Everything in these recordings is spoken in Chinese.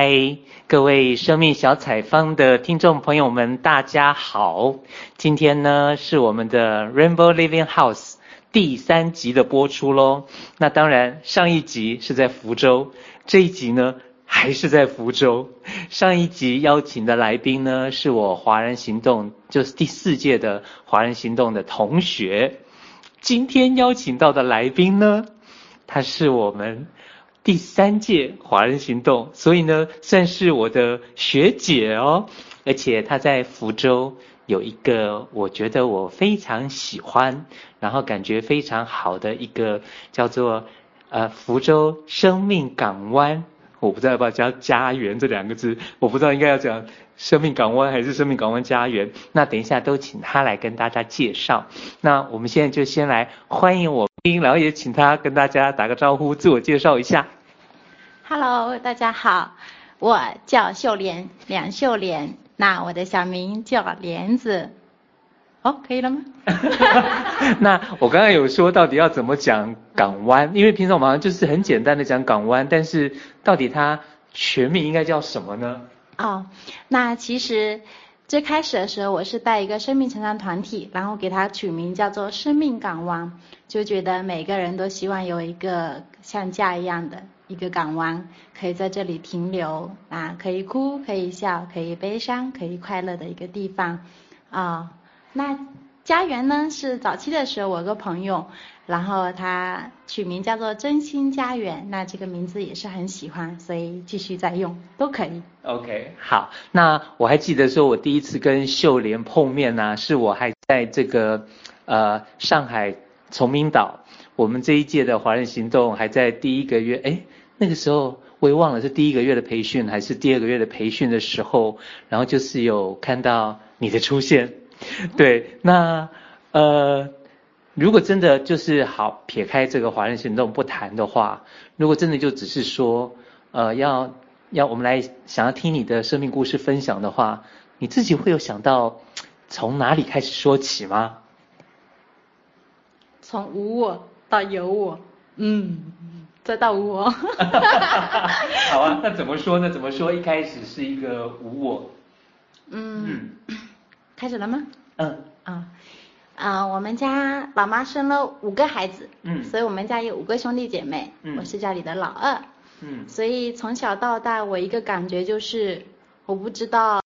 嗨，各位生命小采访的听众朋友们，大家好！今天呢是我们的 Rainbow Living House 第三集的播出喽。那当然，上一集是在福州，这一集呢还是在福州。上一集邀请的来宾呢是我华人行动，就是第四届的华人行动的同学。今天邀请到的来宾呢，他是我们。第三届华人行动，所以呢，算是我的学姐哦。而且她在福州有一个我觉得我非常喜欢，然后感觉非常好的一个叫做呃福州生命港湾。我不知道要不要加家园这两个字，我不知道应该要讲生命港湾还是生命港湾家园。那等一下都请她来跟大家介绍。那我们现在就先来欢迎我，然后也请她跟大家打个招呼，自我介绍一下。Hello，大家好，我叫秀莲，梁秀莲，那我的小名叫莲子，哦，可以了吗？那我刚刚有说到底要怎么讲港湾，因为平常我们好像就是很简单的讲港湾，但是到底它全名应该叫什么呢？哦，那其实最开始的时候我是带一个生命成长团体，然后给它取名叫做生命港湾，就觉得每个人都希望有一个像家一样的。一个港湾，可以在这里停留啊，可以哭，可以笑，可以悲伤，可以快乐的一个地方啊。那家园呢，是早期的时候我有个朋友，然后他取名叫做真心家园，那这个名字也是很喜欢，所以继续在用都可以。OK，好，那我还记得说我第一次跟秀莲碰面呢、是我还在这个呃上海崇明岛，我们这一届的华人行动还在第一个月，哎。那个时候我也忘了是第一个月的培训还是第二个月的培训的时候，然后就是有看到你的出现，对，那呃，如果真的就是好撇开这个华人行动不谈的话，如果真的就只是说呃要要我们来想要听你的生命故事分享的话，你自己会有想到从哪里开始说起吗？从无我到有我，嗯。这倒无我，好啊，那怎么说呢？怎么说？一开始是一个无我。嗯，开始了吗？嗯啊啊，我们家老妈生了五个孩子，嗯，所以我们家有五个兄弟姐妹，嗯，我是家里的老二，嗯，所以从小到大我一个感觉就是我不知道，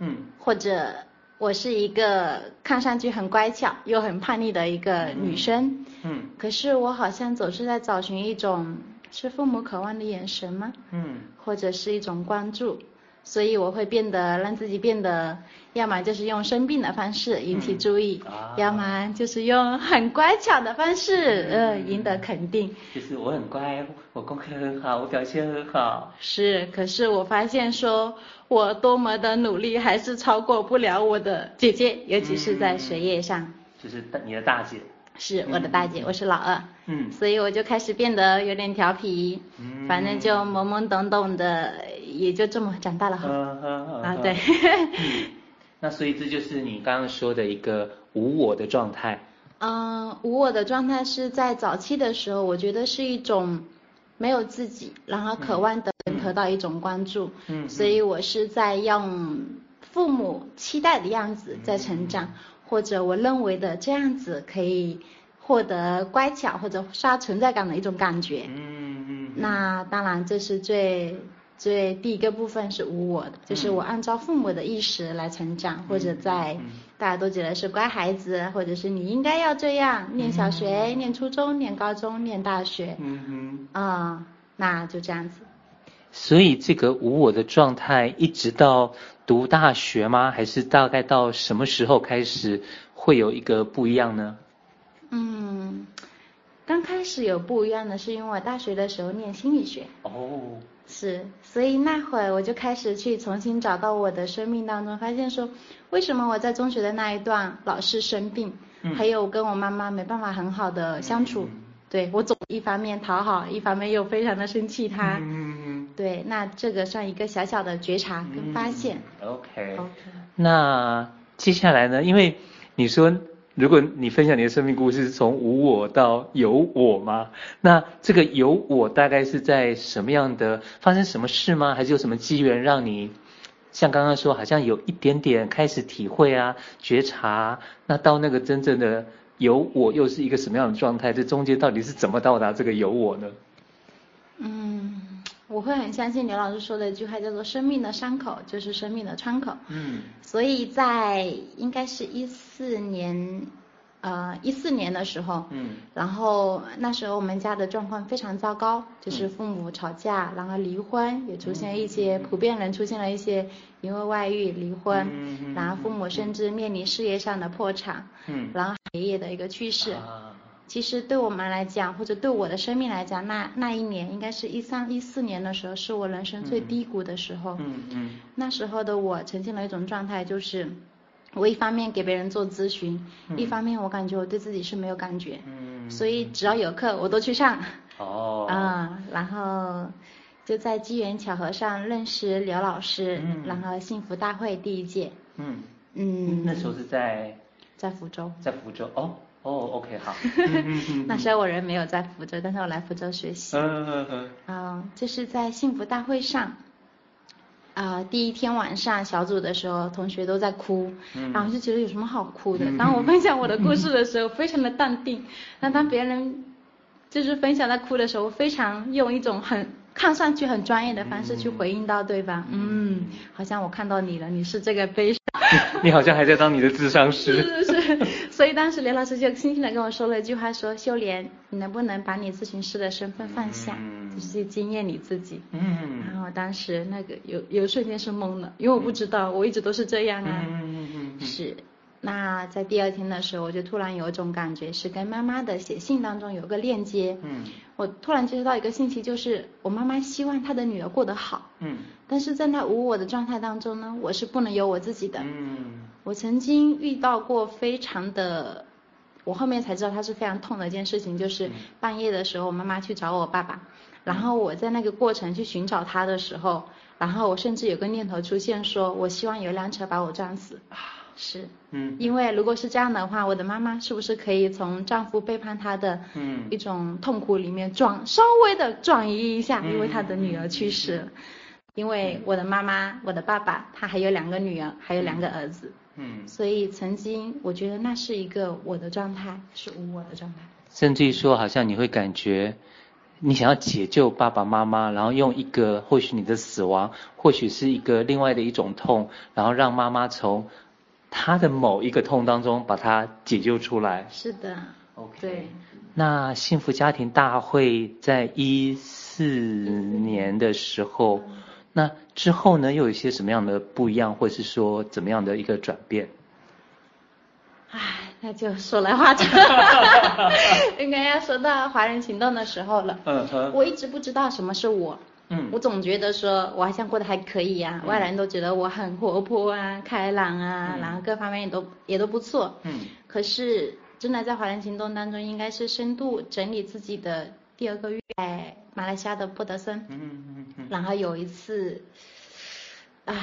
嗯，或者。我是一个看上去很乖巧又很叛逆的一个女生，嗯，可是我好像总是在找寻一种是父母渴望的眼神吗？嗯，或者是一种关注。所以我会变得让自己变得，要么就是用生病的方式引起注意，嗯啊、要么就是用很乖巧的方式，呃，赢得肯定。就是我很乖，我功课很好，我表现很好。是，可是我发现说，我多么的努力，还是超过不了我的姐姐，尤其是在学业上。嗯、就是你的大姐。是我的大姐，嗯、我是老二。嗯。所以我就开始变得有点调皮，嗯，反正就懵懵懂懂的。也就这么长大了哈。啊，对。嗯，那所以这就是你刚刚说的一个无我的状态。嗯，无我的状态是在早期的时候，我觉得是一种没有自己，然后渴望得得到一种关注。嗯。所以我是在用父母期待的样子在成长，或者我认为的这样子可以获得乖巧或者刷存在感的一种感觉。嗯嗯。那当然这是最。最第一个部分是无我的，就是我按照父母的意识来成长，嗯、或者在大家都觉得是乖孩子，或者是你应该要这样，念小学、嗯、念初中、念高中、念大学，嗯哼，啊、嗯，那就这样子。所以这个无我的状态一直到读大学吗？还是大概到什么时候开始会有一个不一样呢？嗯，刚开始有不一样的是因为我大学的时候念心理学。哦。是，所以那会儿我就开始去重新找到我的生命当中，发现说，为什么我在中学的那一段老是生病，嗯、还有跟我妈妈没办法很好的相处，嗯、对我总一方面讨好，一方面又非常的生气她，嗯、对，那这个算一个小小的觉察跟发现。嗯、OK OK。那接下来呢？因为你说如果你分享你的生命故事，从无我到有我吗？那这个有我大概是在什么样的发生什么事吗？还是有什么机缘让你像刚刚说，好像有一点点开始体会啊、觉察？那到那个真正的有我又是一个什么样的状态？这中间到底是怎么到达这个有我呢？嗯。我会很相信刘老师说的一句话，叫做“生命的伤口就是生命的窗口”。嗯，所以在应该是一四年，呃，一四年的时候，嗯，然后那时候我们家的状况非常糟糕，就是父母吵架，嗯、然后离婚，也出现一些、嗯、普遍人出现了一些因为外遇离婚，嗯、然后父母甚至面临事业上的破产，嗯，然后爷爷的一个去世。啊其实对我们来讲，或者对我的生命来讲，那那一年应该是一三一四年的时候，是我人生最低谷的时候。嗯嗯。那时候的我呈现了一种状态，就是我一方面给别人做咨询，一方面我感觉我对自己是没有感觉。嗯。所以只要有课我都去上。哦。啊，然后就在机缘巧合上认识刘老师，然后幸福大会第一届。嗯。嗯。那时候是在。在福州。在福州哦。哦、oh，OK，好。那时候我人没有在福州，但是我来福州学习。嗯嗯嗯。嗯，就是在幸福大会上，啊、呃，第一天晚上小组的时候，同学都在哭，嗯、然后就觉得有什么好哭的。当我分享我的故事的时候，非常的淡定。那当别人就是分享在哭的时候，我非常用一种很看上去很专业的方式去回应到对方。嗯，嗯，好像我看到你了，你是这个悲伤。你好像还在当你的智商师。是是是，所以当时刘老师就轻轻的跟我说了一句话，说秀莲，你能不能把你咨询师的身份放下，嗯、就是去惊艳你自己。嗯。然后当时那个有有瞬间是懵了，因为我不知道，我一直都是这样啊。嗯嗯嗯嗯。是。那在第二天的时候，我就突然有一种感觉，是跟妈妈的写信当中有个链接。嗯。我突然接收到一个信息，就是我妈妈希望她的女儿过得好。嗯。但是在那无我的状态当中呢，我是不能有我自己的。嗯。我曾经遇到过非常的，我后面才知道它是非常痛的一件事情，就是半夜的时候，我妈妈去找我爸爸，然后我在那个过程去寻找他的时候，然后我甚至有个念头出现，说我希望有一辆车把我撞死。是，嗯，因为如果是这样的话，我的妈妈是不是可以从丈夫背叛她的，嗯，一种痛苦里面转稍微的转移一下，因为她的女儿去世了，因为我的妈妈，我的爸爸，他还有两个女儿，还有两个儿子，嗯，所以曾经我觉得那是一个我的状态，是无我的状态，甚至于说好像你会感觉，你想要解救爸爸妈妈，然后用一个或许你的死亡，或许是一个另外的一种痛，然后让妈妈从。他的某一个痛当中，把他解救出来。是的，OK。对。那幸福家庭大会在一四年的时候，嗯、那之后呢，又有一些什么样的不一样，或者是说怎么样的一个转变？唉，那就说来话长，应该要说到华人行动的时候了。嗯哼。我一直不知道什么是我。嗯，我总觉得说我好像过得还可以啊，嗯、外人都觉得我很活泼啊、开朗啊，嗯、然后各方面也都也都不错。嗯。可是真的在华人行动当中，应该是深度整理自己的第二个月，在马来西亚的波德森。嗯嗯嗯。然后有一次，唉，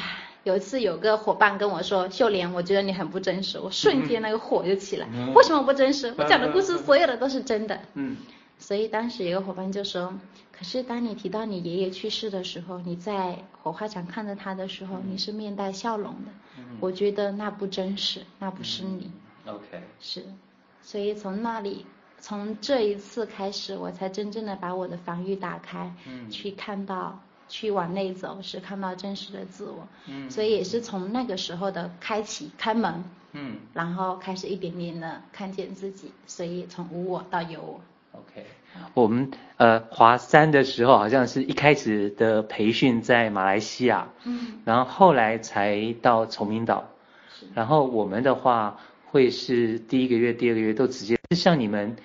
有一次有个伙伴跟我说：“秀莲，我觉得你很不真实。”我瞬间那个火就起来。嗯、为什么不真实？我讲的故事所有的都是真的。嗯。所以当时有个伙伴就说。可是当你提到你爷爷去世的时候，你在火化场看着他的时候，嗯、你是面带笑容的。嗯、我觉得那不真实，那不是你。嗯、OK。是，所以从那里，从这一次开始，我才真正的把我的防御打开，嗯、去看到，去往内走，是看到真实的自我。嗯。所以也是从那个时候的开启开门，嗯，然后开始一点点的看见自己，所以从无我到有我。我们呃华三的时候，好像是一开始的培训在马来西亚，嗯，然后后来才到崇明岛，然后我们的话会是第一个月、第二个月都直接，是像你们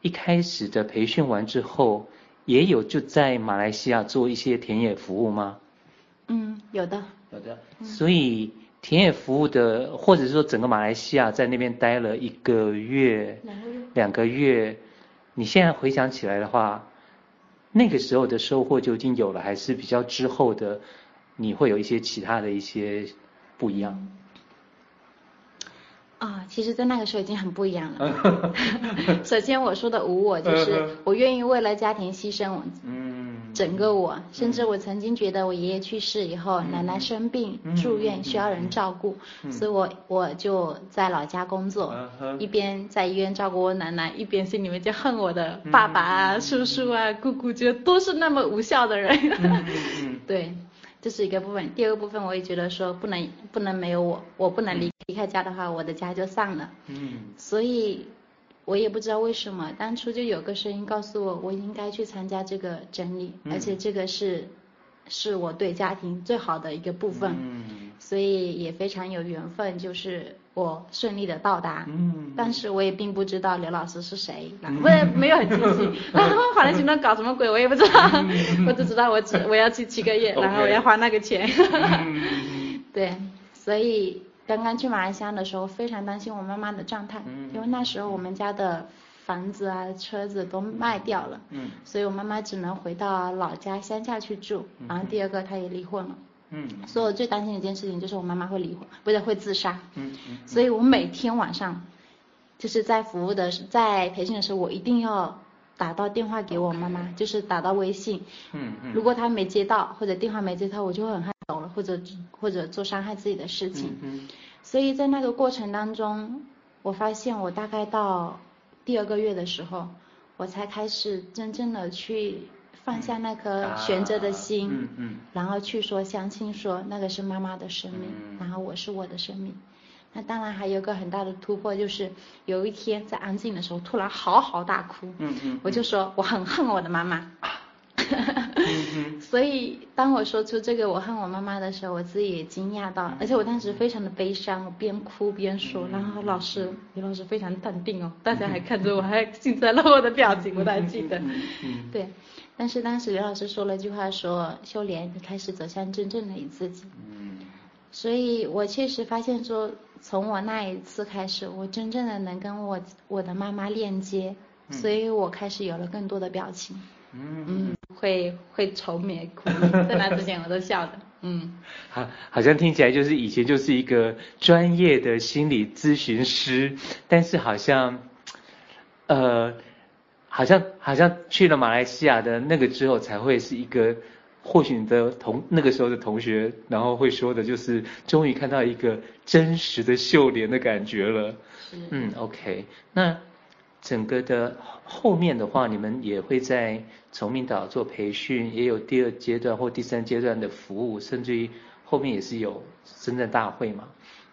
一开始的培训完之后，也有就在马来西亚做一些田野服务吗？嗯，有的，有的。嗯、所以田野服务的，或者是说整个马来西亚在那边待了一个月，两个月，两个月。你现在回想起来的话，那个时候的收获就已经有了，还是比较之后的，你会有一些其他的一些不一样？啊、哦，其实，在那个时候已经很不一样了。首先，我说的无我就是我愿意为了家庭牺牲我，嗯，整个我，甚至我曾经觉得我爷爷去世以后，奶奶生病住院需要人照顾，所以我我就在老家工作，一边在医院照顾我奶奶，一边心里面就恨我的爸爸啊、叔叔啊、姑姑，觉得都是那么无效的人。对。这是一个部分，第二个部分我也觉得说不能不能没有我，我不能离离开家的话，我的家就散了。嗯，所以我也不知道为什么，当初就有个声音告诉我，我应该去参加这个整理，而且这个是是我对家庭最好的一个部分。嗯，所以也非常有缘分，就是。我顺利的到达，嗯，但是我也并不知道刘老师是谁，我也没有很清晰。然后华人行动搞什么鬼，我也不知道，我只知道我只我要去七个月，然后我要花那个钱。对，所以刚刚去马来西亚的时候，非常担心我妈妈的状态，因为那时候我们家的房子啊、车子都卖掉了，嗯，所以我妈妈只能回到老家乡下去住。然后第二个，她也离婚了。嗯，所以我最担心的一件事情就是我妈妈会离婚，不是会自杀。嗯嗯。所以我每天晚上，就是在服务的，在培训的时候，我一定要打到电话给我妈妈，就是打到微信。嗯嗯。如果她没接到或者电话没接到，我就会很害怕了，或者或者做伤害自己的事情。嗯。所以在那个过程当中，我发现我大概到第二个月的时候，我才开始真正的去。放下那颗悬着的心，嗯嗯，然后去说相信说那个是妈妈的生命，然后我是我的生命。那当然还有个很大的突破，就是有一天在安静的时候，突然嚎啕大哭，嗯嗯，我就说我很恨我的妈妈。所以当我说出这个我恨我妈妈的时候，我自己也惊讶到，而且我当时非常的悲伤，我边哭边说，然后老师李老师非常淡定哦，大家还看着我，还幸灾乐祸的表情，我都还记得，对。但是当时刘老师说了一句话说，说秀莲，你开始走向真正的你自己。嗯。所以我确实发现说，从我那一次开始，我真正的能跟我我的妈妈链接，所以我开始有了更多的表情。嗯。嗯，会会愁眉苦脸，在那之前我都笑的。嗯。好，好像听起来就是以前就是一个专业的心理咨询师，但是好像，呃。好像好像去了马来西亚的那个之后，才会是一个，或许你的同那个时候的同学，然后会说的就是，终于看到一个真实的秀莲的感觉了。是嗯，OK，那整个的后面的话，你们也会在崇明岛做培训，也有第二阶段或第三阶段的服务，甚至于后面也是有深圳大会嘛。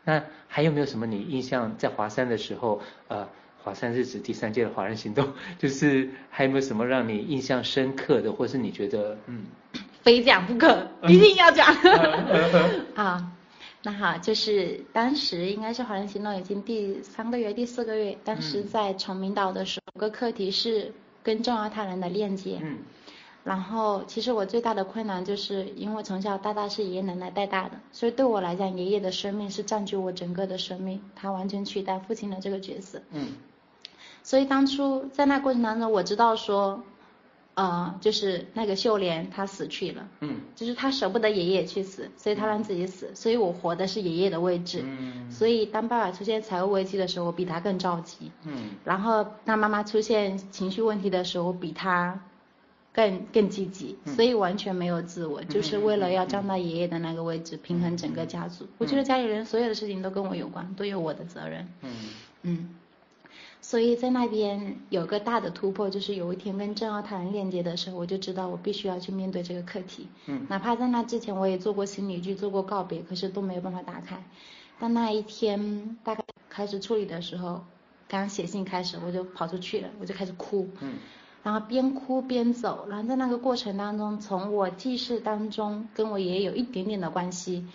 那还有没有什么你印象在华山的时候，呃？华山是指第三届的华人行动，就是还有没有什么让你印象深刻的，或是你觉得嗯，非讲不可，一定要讲啊？那好，就是当时应该是华人行动已经第三个月、第四个月，当时在崇明岛的时候，有个课题是跟重要他人的链接。嗯。然后，其实我最大的困难就是因为从小到大是爷爷奶奶带大的，所以对我来讲，爷爷的生命是占据我整个的生命，他完全取代父亲的这个角色。嗯。所以当初在那过程当中，我知道说，呃，就是那个秀莲她死去了，嗯，就是她舍不得爷爷去死，所以她让自己死，所以我活的是爷爷的位置，嗯，所以当爸爸出现财务危机的时候，我比他更着急，嗯，然后当妈妈出现情绪问题的时候，我比他更更积极，所以完全没有自我，就是为了要站到爷爷的那个位置，平衡整个家族。我觉得家里人所有的事情都跟我有关，都有我的责任，嗯嗯。所以在那边有个大的突破，就是有一天跟正奥他人链接的时候，我就知道我必须要去面对这个课题。嗯。哪怕在那之前我也做过心理剧，做过告别，可是都没有办法打开。但那一天大概开始处理的时候，刚写信开始，我就跑出去了，我就开始哭。嗯。然后边哭边走，然后在那个过程当中，从我记事当中跟我爷爷有一点点的关系，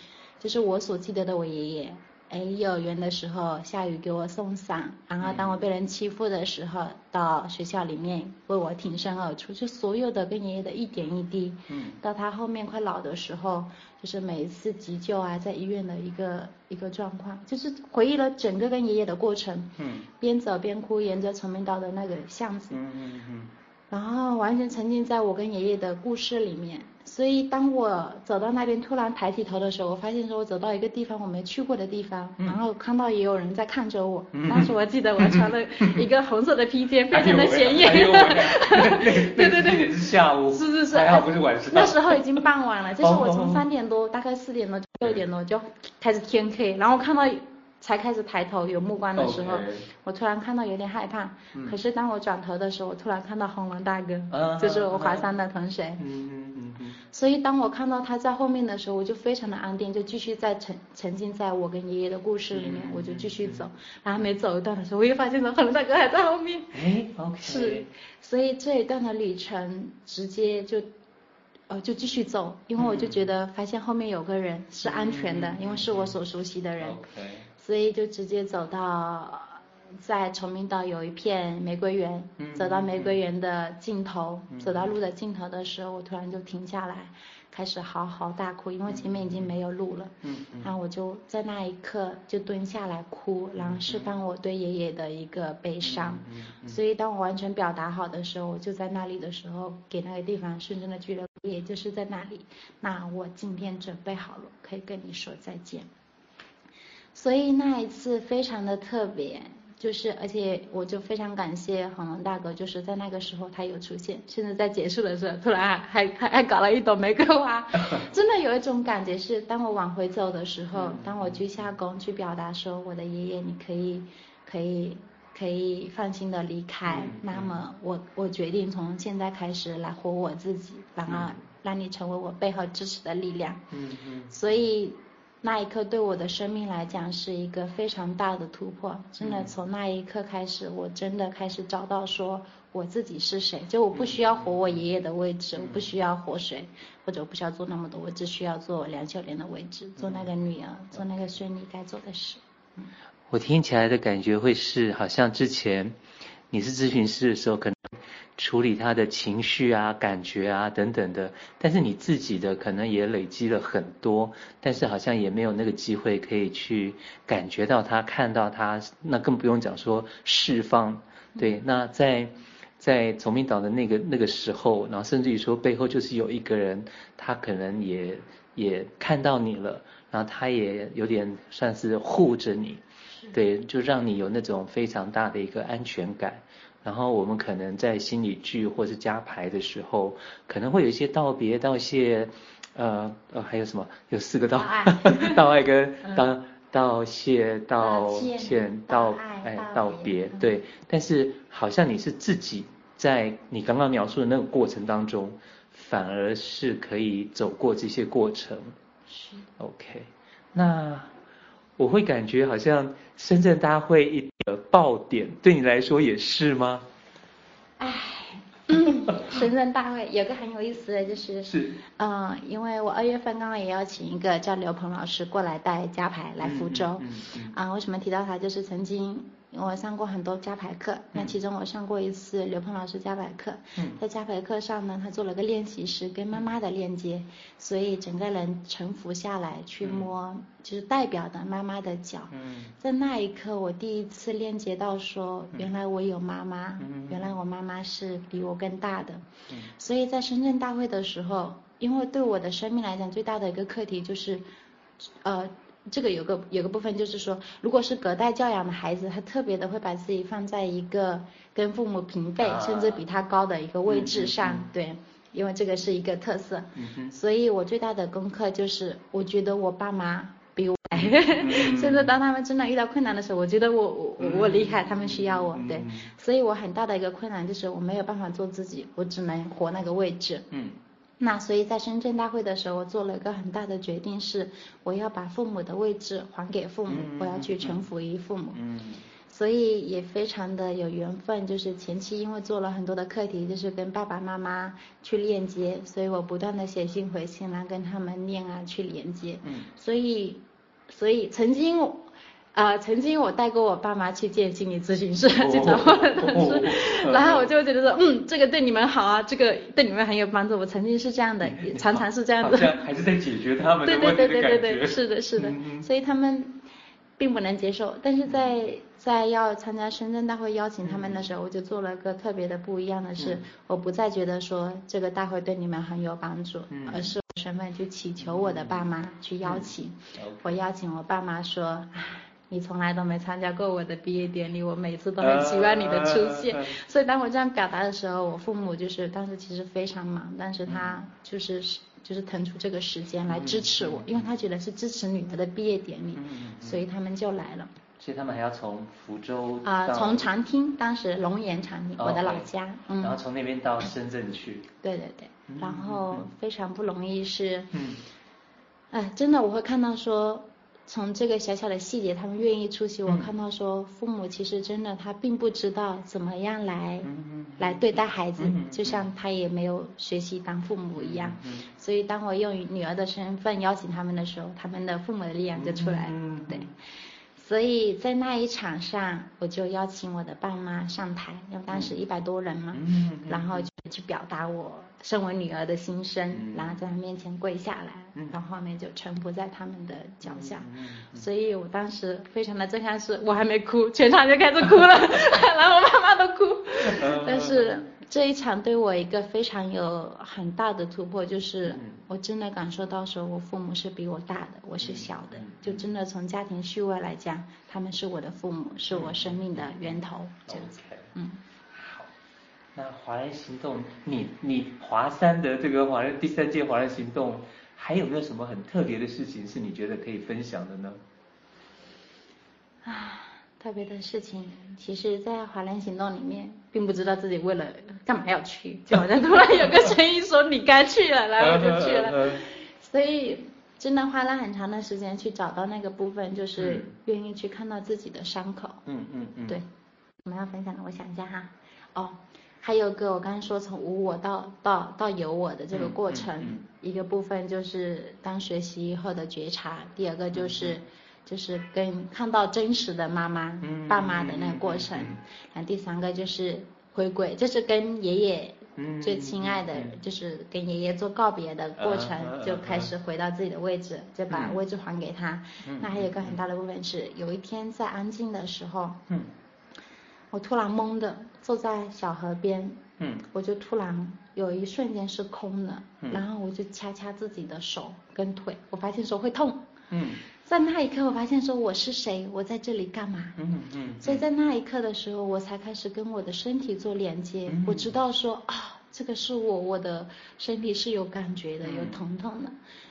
就是我所记得的我爷爷。哎，幼儿园的时候下雨给我送伞，然后当我被人欺负的时候，到学校里面为我挺身而出，就所有的跟爷爷的一点一滴，嗯，到他后面快老的时候，就是每一次急救啊，在医院的一个一个状况，就是回忆了整个跟爷爷的过程，嗯，边走边哭，沿着崇明岛的那个巷子，嗯嗯嗯，然后完全沉浸在我跟爷爷的故事里面。所以当我走到那边，突然抬起头的时候，我发现说我走到一个地方我没去过的地方，嗯、然后看到也有人在看着我。嗯、当时我记得我穿了一个红色的披肩，非常的显眼。对对对，是下午。是是是，还好不是晚上。那时候已经傍晚了，就是我 从三点多，大概四点多六点多就开始天黑，然后看到。才开始抬头有目光的时候.我突然看到有点害怕。嗯、可是当我转头的时候，我突然看到红龙大哥，uh. 就是我华山的同学。嗯嗯嗯嗯。所以当我看到他在后面的时候，我就非常的安定，就继续在沉沉浸在我跟爷爷的故事里面，嗯、我就继续走。然后没走一段的时候，我又发现了红龙大哥还在后面。哎，OK。是，所以这一段的旅程直接就，呃，就继续走，因为我就觉得发现后面有个人是安全的，嗯、因为是我所熟悉的人。OK。所以就直接走到，在崇明岛有一片玫瑰园，嗯、走到玫瑰园的尽头，嗯、走到路的尽头的时候，我突然就停下来，开始嚎啕大哭，因为前面已经没有路了。然后我就在那一刻就蹲下来哭，然后释放我对爷爷的一个悲伤。所以当我完全表达好的时候，我就在那里的时候，给那个地方深深的鞠了，也就是在那里。那我今天准备好了，可以跟你说再见。所以那一次非常的特别，就是而且我就非常感谢红龙大哥，就是在那个时候他有出现，甚至在结束的时候突然还还还搞了一朵玫瑰花，真的有一种感觉是，当我往回走的时候，当我鞠下躬去表达说我的爷爷你可以可以可以放心的离开，那么我我决定从现在开始来活我自己，反而让你成为我背后支持的力量。嗯嗯，所以。那一刻对我的生命来讲是一个非常大的突破，真的从那一刻开始，我真的开始找到说我自己是谁，就我不需要活我爷爷的位置，我不需要活谁，或者我不需要做那么多，我只需要做梁秀莲的位置，做那个女儿，做那个孙女该做的事。我听起来的感觉会是，好像之前你是咨询师的时候可能。处理他的情绪啊、感觉啊等等的，但是你自己的可能也累积了很多，但是好像也没有那个机会可以去感觉到他、看到他，那更不用讲说释放。对，那在在崇明岛的那个那个时候，然后甚至于说背后就是有一个人，他可能也也看到你了，然后他也有点算是护着你，对，就让你有那种非常大的一个安全感。然后我们可能在心理剧或是加牌的时候，可能会有一些道别、道谢，呃呃，还有什么？有四个道，道爱跟道道谢、道歉、道爱、道别，对。但是好像你是自己在你刚刚描述的那个过程当中，反而是可以走过这些过程。是。OK，那。我会感觉好像深圳大会一个爆点，对你来说也是吗？哎，深圳大会有个很有意思的就是，是，嗯，因为我二月份刚刚也邀请一个叫刘鹏老师过来带家牌来福州，嗯，嗯，嗯，啊，为什么提到他？就是曾经。我上过很多家排课，那其中我上过一次刘鹏老师家排课，嗯、在家排课上呢，他做了个练习是跟妈妈的链接，所以整个人沉浮下来去摸，嗯、就是代表的妈妈的脚。嗯、在那一刻，我第一次链接到说，原来我有妈妈，嗯、原来我妈妈是比我更大的。嗯、所以在深圳大会的时候，因为对我的生命来讲，最大的一个课题就是，呃。这个有个有个部分就是说，如果是隔代教养的孩子，他特别的会把自己放在一个跟父母平辈，啊、甚至比他高的一个位置上，嗯嗯嗯、对，因为这个是一个特色。嗯哼。所以我最大的功课就是，我觉得我爸妈比我，嗯、甚至当他们真的遇到困难的时候，我觉得我我我厉害，他们需要我，对，所以我很大的一个困难就是我没有办法做自己，我只能活那个位置。嗯。那所以在深圳大会的时候，我做了一个很大的决定，是我要把父母的位置还给父母，嗯、我要去臣服于父母。嗯。所以也非常的有缘分，就是前期因为做了很多的课题，就是跟爸爸妈妈去链接，所以我不断的写信回信来跟他们念啊去连接。嗯。所以，所以曾经。啊、呃，曾经我带过我爸妈去见心理咨询师，去找我的老师，然后我就会觉得说，嗯，这个对你们好啊，这个对你们很有帮助。我曾经是这样的，也常常是这样的。还是在解决他们的 问题的感觉。对对对对对对，是的，是的。嗯、所以他们，并不能接受。但是在在要参加深圳大会邀请他们的时候，我就做了个特别的不一样的事，我不再觉得说这个大会对你们很有帮助，而是我身份去祈求我的爸妈去邀请。我邀请我爸妈说。你从来都没参加过我的毕业典礼，我每次都很期望你的出现。所以当我这样表达的时候，我父母就是当时其实非常忙，但是他就是就是腾出这个时间来支持我，因为他觉得是支持女儿的毕业典礼，所以他们就来了。所以他们还要从福州啊，从长汀，当时龙岩长汀，我的老家，嗯，然后从那边到深圳去。对对对，然后非常不容易是，嗯，哎，真的我会看到说。从这个小小的细节，他们愿意出席。我看到说，父母其实真的他并不知道怎么样来来对待孩子，就像他也没有学习当父母一样。所以当我用女儿的身份邀请他们的时候，他们的父母的力量就出来了。对，所以在那一场上，我就邀请我的爸妈上台，因为当时一百多人嘛，然后就去表达我。身为女儿的心声，然后在他面前跪下来，嗯、然后后面就臣服在他们的脚下，所以我当时非常的震撼，是我还没哭，全场就开始哭了，然后我妈妈都哭。但是这一场对我一个非常有很大的突破，就是我真的感受到说，我父母是比我大的，我是小的，就真的从家庭序位来讲，他们是我的父母，是我生命的源头，这样子，嗯。那华人行动，你你华山的这个华人第三届华人行动，还有没有什么很特别的事情是你觉得可以分享的呢？啊，特别的事情，其实，在华人行动里面，并不知道自己为了干嘛要去，就好像突然有个声音说你该去了，然后我就去了，所以真的花了很长的时间去找到那个部分，就是愿意去看到自己的伤口。嗯嗯嗯。对，我们要分享的，我想一下哈，哦。还有个我刚才说从无我到到到有我的这个过程，嗯嗯嗯、一个部分就是当学习以后的觉察，第二个就是、嗯、就是跟看到真实的妈妈、嗯、爸妈的那个过程，然后、第三个就是回归，就是跟爷爷最亲爱的，嗯、就是跟爷爷做告别的过程，嗯、就开始回到自己的位置，嗯、就把位置还给他。嗯、那还有一个很大的部分是，有一天在安静的时候。嗯。我突然懵的坐在小河边，嗯，我就突然有一瞬间是空的，嗯，然后我就掐掐自己的手跟腿，我发现手会痛，嗯，在那一刻我发现说我是谁，我在这里干嘛，嗯嗯，嗯，所以在那一刻的时候我才开始跟我的身体做连接，嗯，我知。道说啊，这个是我，我的身体是有感觉的，有疼痛的，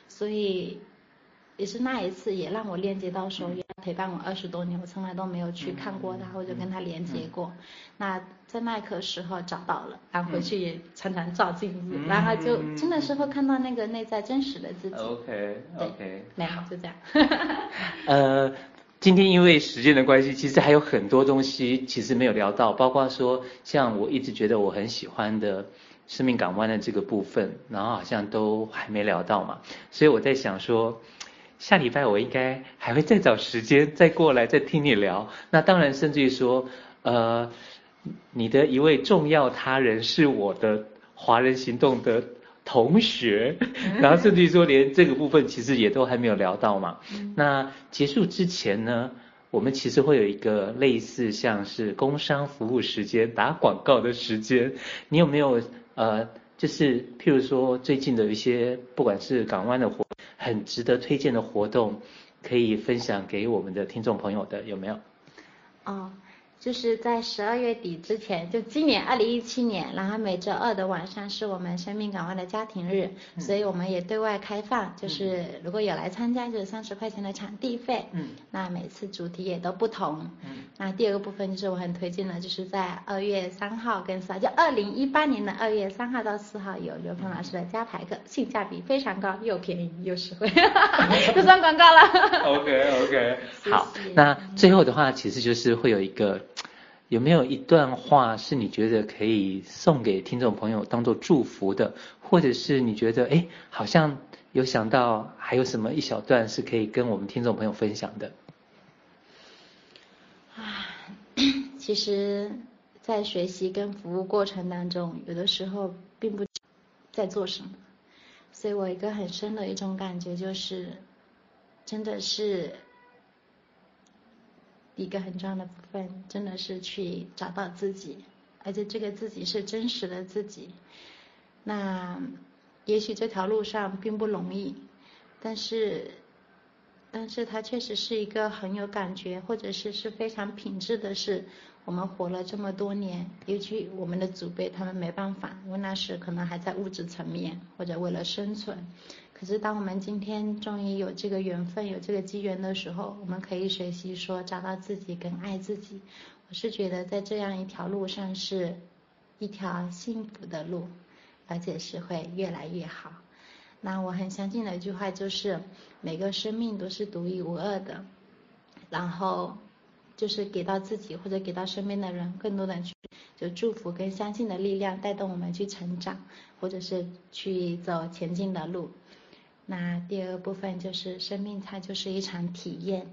所以。也是那一次，也让我链接到说，陪伴我二十多年，我从来都没有去看过他，或者跟他连接过。那在那一刻时候找到了，然后回去也常常照镜子，然后就真的是会看到那个内在真实的自己。OK OK，没有就这样。呃，今天因为时间的关系，其实还有很多东西其实没有聊到，包括说像我一直觉得我很喜欢的生命港湾的这个部分，然后好像都还没聊到嘛，所以我在想说。下礼拜我应该还会再找时间再过来再听你聊。那当然，甚至于说，呃，你的一位重要他人是我的华人行动的同学，然后甚至于说连这个部分其实也都还没有聊到嘛。那结束之前呢，我们其实会有一个类似像是工商服务时间打广告的时间，你有没有呃，就是譬如说最近的一些不管是港湾的活。很值得推荐的活动，可以分享给我们的听众朋友的有没有？哦。就是在十二月底之前，就今年二零一七年，然后每周二的晚上是我们生命港湾的家庭日，嗯、所以我们也对外开放，就是如果有来参加，就是三十块钱的场地费。嗯。那每次主题也都不同。嗯。那第二个部分就是我很推荐的，就是在二月三号跟四号，就二零一八年的二月三号到四号有刘鹏老师的加排课，性价比非常高，又便宜又实惠，就算广告了。OK OK，好，那最后的话其实就是会有一个。有没有一段话是你觉得可以送给听众朋友当做祝福的，或者是你觉得哎，好像有想到还有什么一小段是可以跟我们听众朋友分享的？啊，其实，在学习跟服务过程当中，有的时候并不在做什么，所以我一个很深的一种感觉就是，真的是。一个很重要的部分，真的是去找到自己，而且这个自己是真实的自己。那也许这条路上并不容易，但是，但是它确实是一个很有感觉，或者是是非常品质的事。我们活了这么多年，尤其我们的祖辈，他们没办法，因为那时可能还在物质层面，或者为了生存。可是当我们今天终于有这个缘分，有这个机缘的时候，我们可以学习说找到自己跟爱自己。我是觉得在这样一条路上是一条幸福的路。而且是会越来越好。那我很相信的一句话就是，每个生命都是独一无二的。然后就是给到自己或者给到身边的人更多的去就祝福跟相信的力量，带动我们去成长，或者是去走前进的路。那第二部分就是生命，它就是一场体验，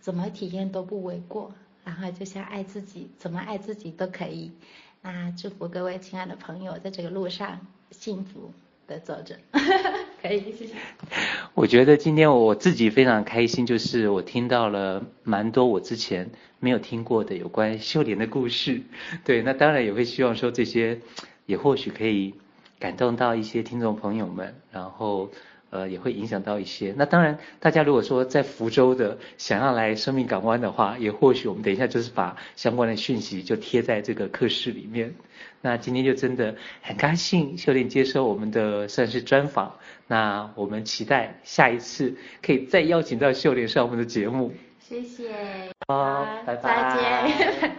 怎么体验都不为过。然后就像爱自己，怎么爱自己都可以。那祝福各位亲爱的朋友，在这个路上幸福的走着，可以谢谢。我觉得今天我自己非常开心，就是我听到了蛮多我之前没有听过的有关秀莲的故事。对，那当然也会希望说这些也或许可以感动到一些听众朋友们，然后。呃，也会影响到一些。那当然，大家如果说在福州的想要来生命港湾的话，也或许我们等一下就是把相关的讯息就贴在这个课室里面。那今天就真的很高兴秀莲接受我们的算是专访。那我们期待下一次可以再邀请到秀莲上我们的节目。谢谢。好，拜拜。再见。